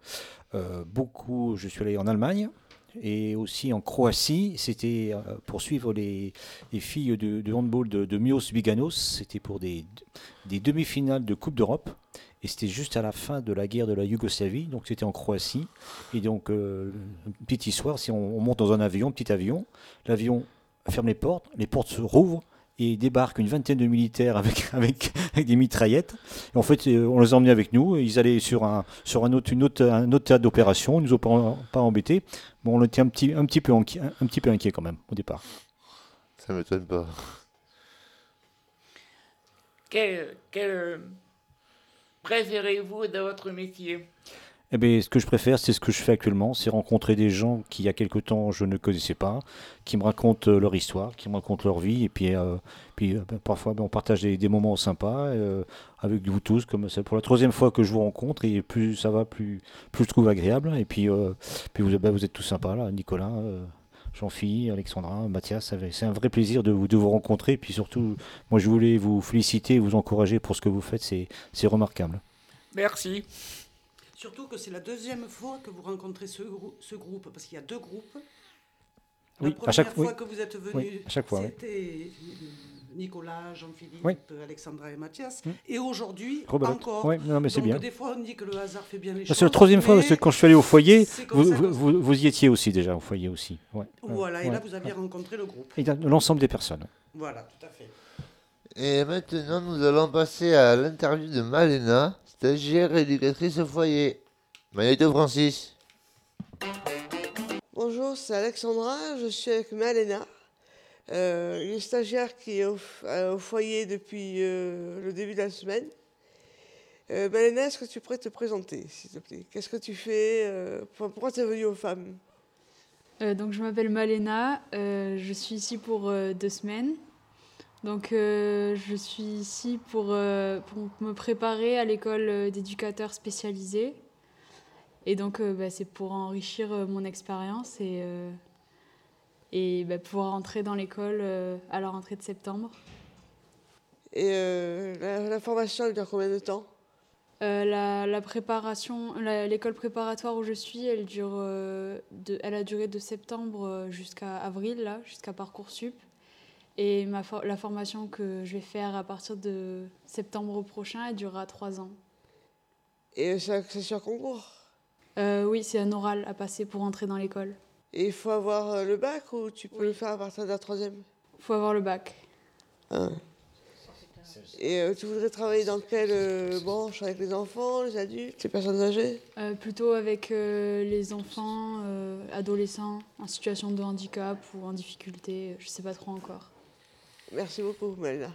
Euh, beaucoup, je suis allé en Allemagne et aussi en Croatie. C'était euh, pour suivre les, les filles de, handball de, Mios Biganos. C'était pour des demi-finales de Coupe d'Europe. Et c'était juste à la fin de la guerre de la Yougoslavie, donc c'était en Croatie. Et donc, euh, une petite histoire, si on, on monte dans un avion, petit avion, l'avion ferme les portes, les portes se rouvrent et débarque une vingtaine de militaires avec, avec, avec des mitraillettes. Et en fait, euh, on les a emmenés avec nous. Ils allaient sur un, sur un, autre, une autre, un autre théâtre d'opération. Ils ne nous ont pas, pas embêtés. Bon, on était un petit, un, petit peu inquiet, un petit peu inquiet quand même au départ. Ça m'étonne pas. Quel, quel préférez-vous de votre métier? Eh bien, ce que je préfère, c'est ce que je fais actuellement, c'est rencontrer des gens qui, il y a quelque temps, je ne connaissais pas, qui me racontent euh, leur histoire, qui me racontent leur vie, et puis, euh, puis euh, ben, parfois, ben, on partage des, moments sympas euh, avec vous tous, comme c'est pour la troisième fois que je vous rencontre, et plus ça va, plus, plus je trouve agréable, et puis, puis vous, ben, vous êtes tous sympas, là, Nicolas, Jean-Philippe, Alexandra, Mathias, c'est un vrai plaisir de vous, de vous rencontrer, puis surtout, moi je voulais vous féliciter, vous encourager pour ce que vous faites, c'est c'est remarquable. Merci. Surtout que c'est la deuxième fois que vous rencontrez ce, grou- ce groupe, parce qu'il y a deux groupes. Oui, la à première chaque- fois oui. que vous êtes Oui, venus, à chaque fois, oui. c'était Nicolas, Jean-Philippe, Oui. Alexandra et Mathias. Mm. Et aujourd'hui, encore. Oui, non, mais c'est bien. des fois, on dit que le hasard fait bien les choses. C'est la troisième fois, parce que quand je suis allé au foyer, vous, ça vous, vous- vous y étiez aussi déjà, au foyer aussi. Ouais, Voilà, ouais, et là, vous aviez ouais. rencontré le groupe. Et l'ensemble des personnes. Voilà, tout à fait. Et maintenant, nous allons passer à l'interview de Malena, stagiaire et éducatrice au foyer. Magneto Francis. Bonjour, c'est Alexandra, je suis avec Malena, euh, une stagiaire qui est au, euh, foyer depuis euh, le début de la semaine. Euh, Malena, est-ce que tu pourrais te présenter, s'il te plaît? Qu'est-ce que tu fais euh, pour- Pourquoi tu es venue aux femmes? Donc je m'appelle Malena, je suis ici pour deux semaines. Donc je suis ici pour, me préparer à l'école d'éducateurs spécialisés. Et donc bah, c'est pour enrichir mon expérience et, et bah, pouvoir entrer dans l'école euh, à la rentrée de septembre. Et euh, la, la formation, elle dure combien de temps? Euh, la, la préparation, l'école préparatoire où je suis, elle dure, de, elle a duré de septembre jusqu'à avril là, jusqu'à parcoursup. Et ma for- la formation que je vais faire à partir de septembre prochain, elle durera trois ans. Et c'est c'est sur concours? Euh, oui, c'est un oral à passer pour entrer dans l'école. Et il faut avoir euh, le bac ou tu peux le faire à partir de la troisième? Faut avoir le bac. Ah. Et euh, tu voudrais travailler dans quelle euh, branche Avec les enfants, les adultes, les personnes âgées? Euh, plutôt avec euh, les enfants, euh, adolescents en situation de handicap ou en difficulté, je sais pas trop encore. Merci beaucoup, Malena.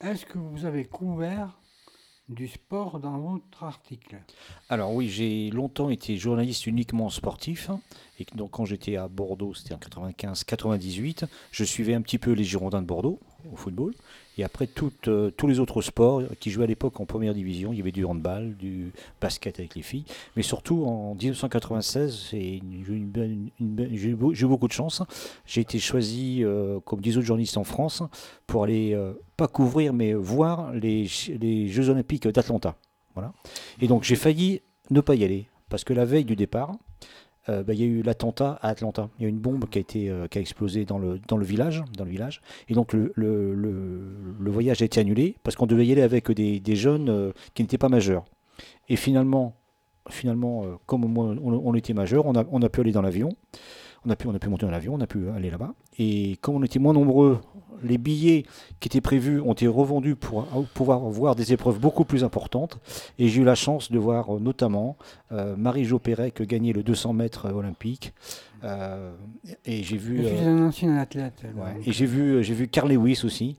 Est-ce que vous avez couvert du sport dans votre article Alors oui, j'ai longtemps été journaliste uniquement sportif. Et que- donc quand j'étais à Bordeaux, c'était en 95-98, je suivais un petit peu les Girondins de Bordeaux au football. Et après, euh, tous les autres sports qui jouaient à l'époque en première division, il y avait du handball, du basket avec les filles. Mais surtout en 1996, c'est une- j'ai eu une bonne- une bonne- j'ai eu beau- j'ai eu beaucoup de chance. J'ai été choisi, euh, comme 10 autres journalistes en France, pour aller, euh, pas couvrir, mais voir les, les Jeux Olympiques d'Atlanta. Voilà. Et donc j'ai failli ne pas y aller, parce que la veille du départ, euh, bah, il y a eu l'attentat à Atlanta. Il y a une bombe qui a, été, euh, qui a explosé dans le, dans le village. Dans le village. Et donc le, le, le- voyage a été annulé, parce qu'on devait y aller avec des, des jeunes euh, qui n'étaient pas majeurs. Et finalement, finalement comme on, on était majeurs, on a, on a pu aller dans l'avion. On a, pu, on a pu monter dans l'avion, on a pu aller là-bas. Et comme on était moins nombreux, les billets qui étaient prévus ont été revendus pour euh, pouvoir voir des épreuves beaucoup plus importantes. Et j'ai eu la chance de voir euh, notamment euh, Marie-Jo Pérec gagner le 200 mètres olympique. Euh, et j'ai vu. Je suis un ancien athlète. Ouais, Et j'ai vu, j'ai vu Carl Lewis aussi,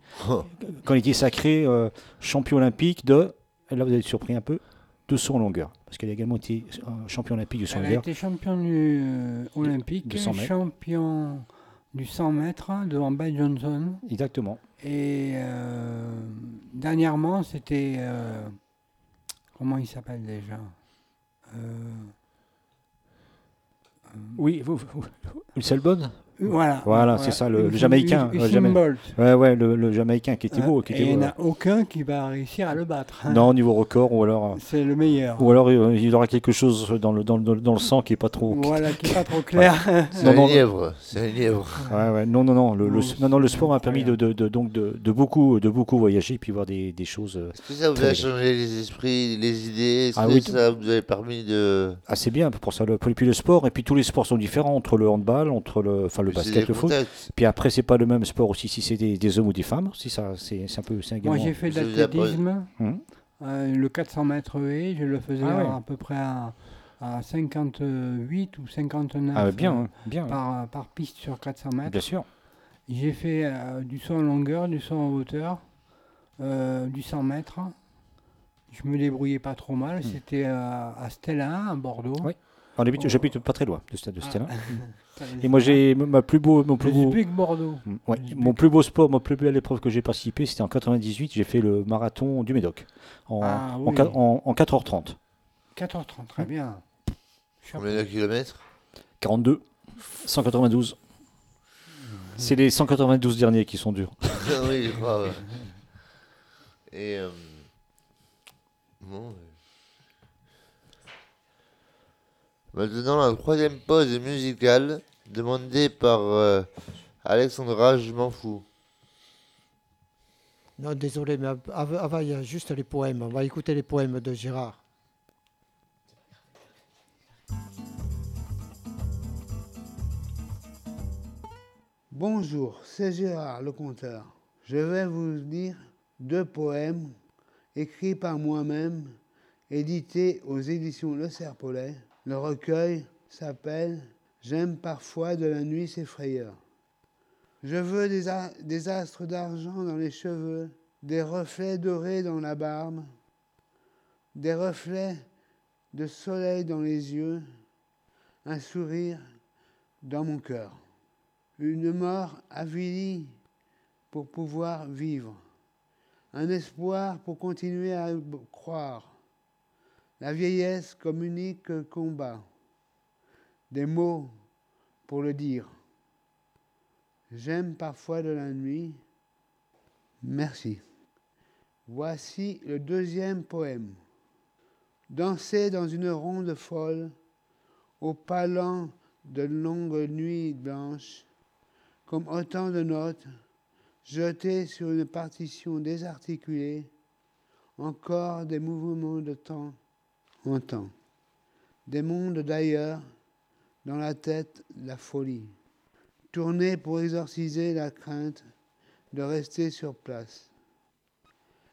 quand il était sacré euh, champion olympique de, là vous avez surpris un peu, de en longueur. Parce qu'elle a également été champion olympique de saut en Elle a été championne du, euh, olympique, de 100 mètres. champion du 100 mètres devant Bay Johnson. Exactement. Et euh, dernièrement, c'était. euh, comment il s'appelle déjà Oui, vous, vous- une seule Voilà. Voilà, c'est ça, le, le Jamaïcain. Usain ouais, Jama- Bolt. Ouais, ouais, le, le Jamaïcain qui était beau. Qui Et était il n'y en ouais. a aucun qui va réussir à le battre. hein. Non, au niveau record, ou alors. euh, C'est le meilleur. Ou alors euh, il aura quelque chose dans le, dans le, dans le sang qui est pas trop. Voilà, qui est pas trop clair. C'est un lièvre, c'est un lièvre. Ouais, ouais. Non, non, non. Le, le- Non, non, le sport m'a permis de, de, de- donc de, de beaucoup, de beaucoup voyager et puis voir des, des choses. euh, Est-ce que ça vous très a changé les esprits, les idées? Est-ce Ah que oui, ça vous a permis de. Ah, c'est bien pour ça. Le, et puis le sport, et puis tous les sports sont différents entre le handball, entre le, enfin le basket, le foot. Puis après, c'est pas le même sport aussi si c'est des, des hommes ou des femmes. Si ça, c'est un peu, Moi, j'ai fait de l'athlétisme. Hum. Euh, le 400 mètres haie, je le faisais Ah ouais. à, à peu près à, à 58 ou 59 Ah, bien, euh, hein, bien. Par, par piste sur 400 mètres. Bien sûr. J'ai fait euh, du saut en longueur, du saut en hauteur, euh, du 100 mètres. Je me débrouillais pas trop mal. C'était euh, à Stellin, à Bordeaux. Oui. On habite- J'habite pas très loin de stade de Ah. Et moi, j'ai ma plus beau, mon plus beau. Mm, ouais, Mon plus beau sport, mon plus belle épreuve que j'ai participé, c'était en 98. J'ai fait le marathon du Médoc en, Ah, en, oui. qua- en- en 4h30. 14h30, très bien. Combien de kilomètres? 42, 192. C'est les 192 derniers qui sont durs. oui, je crois. ouais. Et. euh, bon, euh. Maintenant, la troisième pause musicale, demandée par euh, Alexandra, je m'en fous. Non, désolé, mais av- av- avant, il y a juste les poèmes. On va écouter les poèmes de Gérard. Bonjour, c'est Gérard, le conteur. Je vais vous lire deux poèmes écrits par moi-même, édités aux éditions Le Serpolet. Le recueil s'appelle J'aime parfois de la nuit ses frayeurs. Je veux des, astres d'argent dans les cheveux, des reflets dorés dans la barbe, des reflets de soleil dans les yeux, un sourire dans mon cœur une mort avilie pour pouvoir vivre, un espoir pour continuer à croire, la vieillesse comme unique combat, des mots pour le dire. J'aime parfois de la nuit. Merci. Voici le deuxième poème. Danser dans une ronde folle, au pas lent de longues nuits blanches, comme autant de notes jetées sur une partition désarticulée, encore des mouvements de temps des mondes d'ailleurs, dans la tête la folie, tournée pour exorciser la crainte de rester sur place.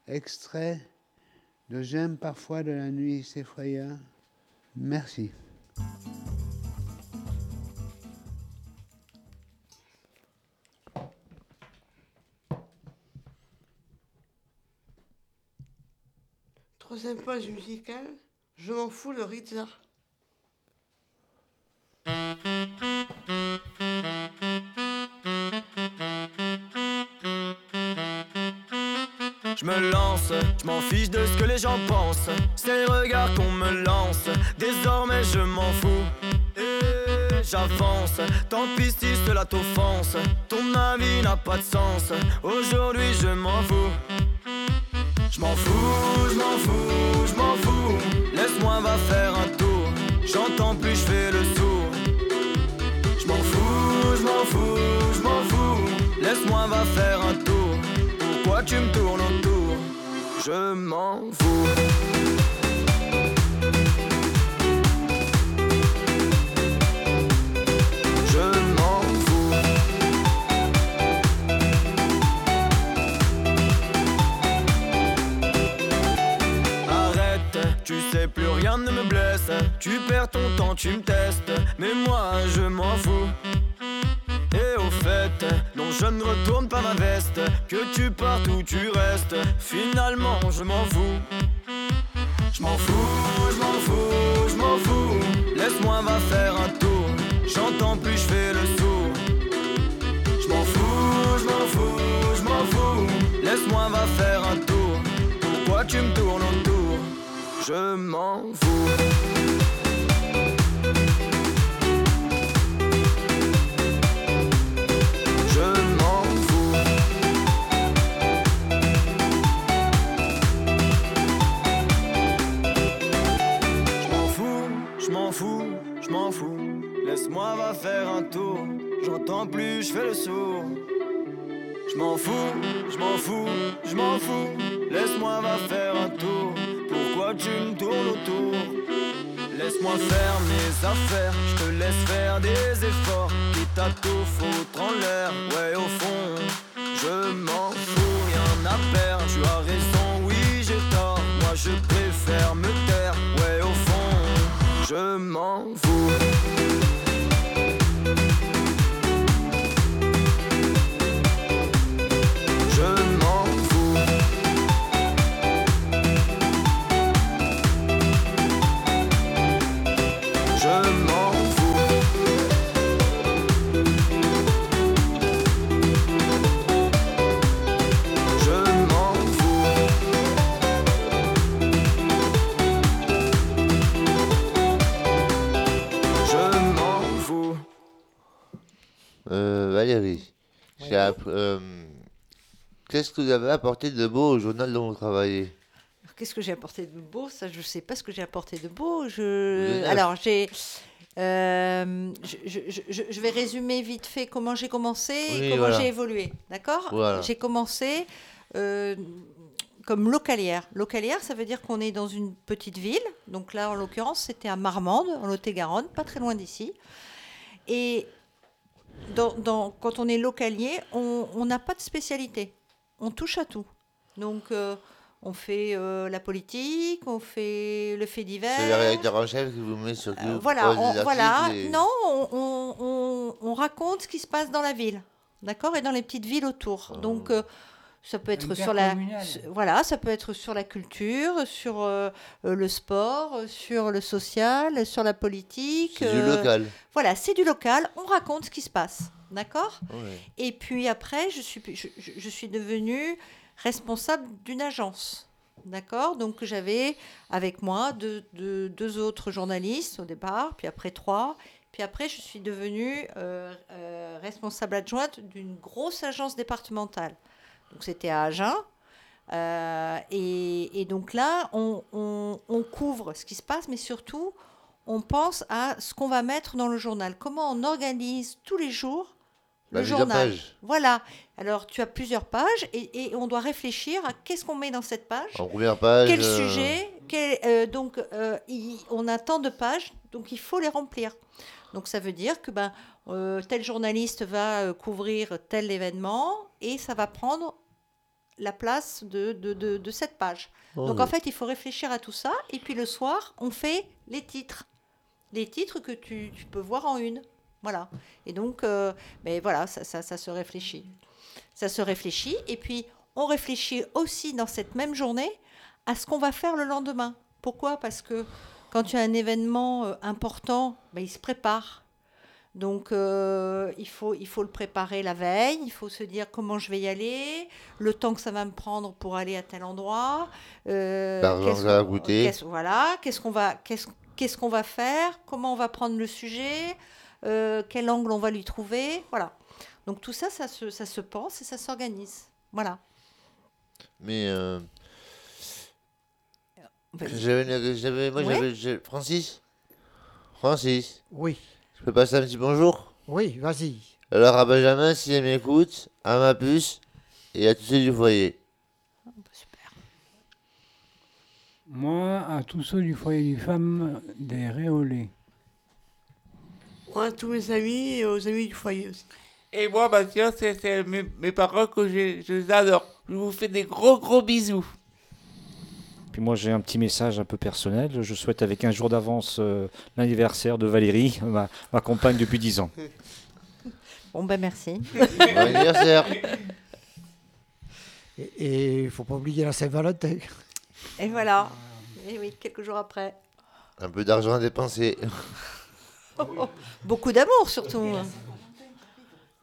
Extrait de J'aime parfois de la nuit ses frayeurs. Merci. Troisième page musicale, je m'en fous le Ritza. Je me lance, je m'en fiche de ce que les gens pensent. Les regards qu'on me lance. Désormais je m'en fous. Et j'avance. Tant pis si cela t'offense. Ton avis n'a pas de sens. Aujourd'hui je m'en fous. Je m'en fous, je m'en fous, je m'en fous. Laisse-moi va faire un tour. J'entends plus, je fais le sourd. Je m'en fous, je m'en fous, je m'en fous. Laisse-moi va faire un tour. Pourquoi tu me tournes autour? Je m'en fous. Tu perds ton temps, tu me testes. Mais moi je m'en fous. Et au fait, non, je ne retourne pas ma veste. Que tu partes ou tu restes, finalement, je m'en fous. Je m'en fous, je m'en fous, je m'en fous. Laisse-moi va faire un tour. J'entends plus, je fais le sourd. Je m'en fous, je m'en fous, je m'en fous. Laisse-moi va faire un tour. Pourquoi tu me tournes autour? je m'en fous. Je m'en fous. Je m'en fous, je m'en fous. Laisse-moi va faire un tour. J'entends plus, je fais le sourd. Je m'en fous, je m'en fous, je m'en fous. Laisse-moi va faire un tour. Pourquoi tu me tournes autour Laisse-moi faire mes affaires, je te laisse faire des efforts. Quitte à tout foutre en l'air, ouais au fond, je m'en fous, rien à perdre. Tu as raison, oui j'ai tort. Moi je préfère me taire, ouais au fond, je m'en fous. Euh, Valérie, euh, qu'est-ce que vous avez apporté de beau au journal dont vous travaillez? Qu'est-ce que j'ai apporté de beau? Ça, je ne sais pas ce que j'ai apporté de beau. Je... Alors, j'ai. euh, je, je- je- je vais résumer vite fait comment j'ai commencé et Oui, comment voilà. j'ai évolué. D'accord? Voilà. J'ai commencé euh, comme localière. Localière, ça veut dire qu'on est dans une petite ville. Donc là, en l'occurrence, c'était à Marmande, en Lot-et-Garonne, pas très loin d'ici. Et dans, dans- quand on est localier, on n'a pas de spécialité. On touche à tout. Donc, euh, on fait euh, la politique, on fait le fait divers. C'est en chef qui vous met sur qui Euh, voilà, on, voilà. et- Non, on, on- on- on raconte ce qui se passe dans la ville, d'accord, et dans les petites villes autour. Oh. Donc, euh, ça peut être sur la, voilà, ça peut être sur la culture, sur euh, euh, le sport, euh, sur le social, sur la politique. C'est du local. Voilà, c'est du local. On raconte ce qui se passe, d'accord? Ouais. Et puis après, je suis, je, suis devenue responsable d'une agence. D'accord? Donc j'avais avec moi deux, deux- deux autres journalistes au départ, puis après trois. Puis après, je suis devenue euh, euh, responsable adjointe d'une grosse agence départementale. Donc c'était à Agen. Euh, et, et donc là, on, on- on couvre ce qui se passe, mais surtout, on pense à ce qu'on va mettre dans le journal. Comment on organise tous les jours le journal. pages. Voilà. Alors, tu as plusieurs pages et, et on doit réfléchir à qu'est-ce qu'on met dans cette page. En première page, Quel euh, sujet quel- euh, Donc, il- on a tant de pages, donc il faut les remplir. Donc, ça veut dire que ben, tel journaliste va couvrir tel événement et ça va prendre la place de, de, de- de cette page. Oh donc, oui. en fait, il faut réfléchir à tout ça. Et puis, le soir, on fait les titres. Les titres que tu, tu peux voir en une. Voilà. Et donc, euh, mais voilà, ça, ça, ça se réfléchit. Ça se réfléchit. Et puis, on réfléchit aussi dans cette même journée à ce qu'on va faire le lendemain. Pourquoi? Parce que quand tu as un événement euh, important, ben, il se prépare. Donc, euh, il, faut, il faut le préparer la veille, il faut se dire comment je vais y aller, le temps que ça va me prendre pour aller à tel endroit. euh, L'argent qu'est-ce que ça va qu'on- qu'est-ce- Voilà, qu'est-ce qu'on va, qu'est-ce, qu'est-ce qu'on va faire, comment on va prendre le sujet, euh, quel angle on va lui trouver. Voilà. Donc, tout ça, ça se, ça se pense et ça s'organise. Voilà. Mais euh, j'avais, moi Ouais. j'avais, Francis, Francis? Oui. Je peux passer un petit bonjour. Oui, vas-y. Alors à Benjamin, si elle m'écoute, à ma puce et à tous ceux du foyer. Moi, à tous ceux du foyer du femme des Réolais. Moi, à tous mes amis et aux amis du foyer aussi. Et moi, Bastien, c'est c'est mes, mes parents que j'ai- je les adore. Je vous fais des gros gros bisous. Puis moi j'ai un petit message un peu personnel. Je souhaite avec un jour d'avance euh, l'anniversaire de Valérie, ma, ma compagne depuis 10 ans. Bon, ben merci. Bon anniversaire. Et il faut pas oublier la Saint-Valentin. Et voilà. Et oui, quelques jours après. Un peu d'argent à dépenser. Oh, oh, Beaucoup d'amour surtout.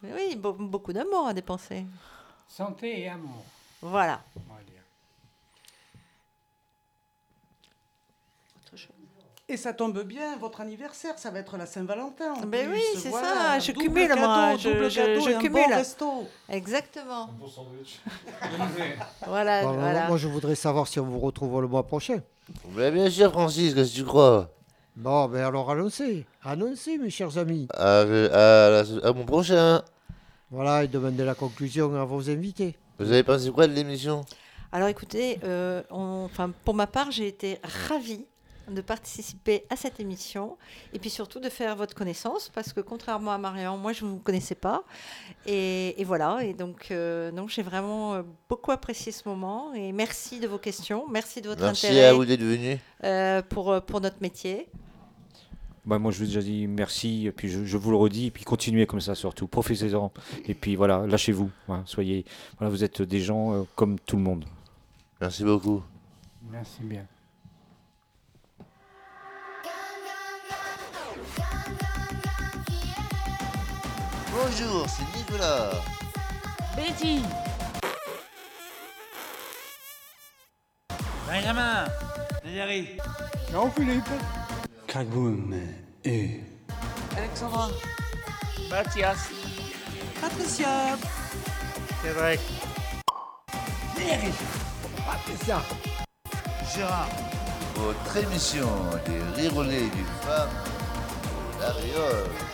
Mais oui, be- beaucoup d'amour à dépenser. Santé et amour. Voilà. Et ça tombe bien, votre anniversaire, ça va être la Saint-Valentin. en Ben plus. oui, c'est Voilà, ça, je double cumule cadeau, moi, je, double je- cadeau je et un bon cumule. resto. Exactement. Voilà, Bon, voilà. Moi, je voudrais savoir si on vous retrouve le mois prochain. Mais bien sûr, Francis, qu'est-ce que tu crois? Bon, ben alors annoncez, annoncez mes chers amis. À, à la- à mon prochain. Voilà, et demandez la conclusion à vos invités. Vous avez pensé quoi de l'émission? Alors écoutez, euh, on- enfin, pour ma part, j'ai été ravie de participer à cette émission et puis surtout de faire votre connaissance parce que contrairement à Marion, moi je ne vous connaissais pas et, et voilà et donc euh, donc j'ai vraiment euh, beaucoup apprécié ce moment et merci de vos questions, merci de votre Merci intérêt à vous d'être venus. euh, pour pour notre métier. Bah, moi, je vous ai déjà dit merci, et puis je, je vous le redis, et puis continuez comme ça surtout, profitez-en, et puis voilà, lâchez-vous, voilà, soyez, voilà, vous êtes des gens euh, comme tout le monde. Merci beaucoup. Merci bien. Bonjour, c'est Nicolas. Betty. Benjamin. Valérie. Jean-Philippe Kagoum et... Alexandra. Mathias. Patricia. Cédric Valérie Patricia. Gérard. Votre émission des rirolets du femmes, l'Ariole.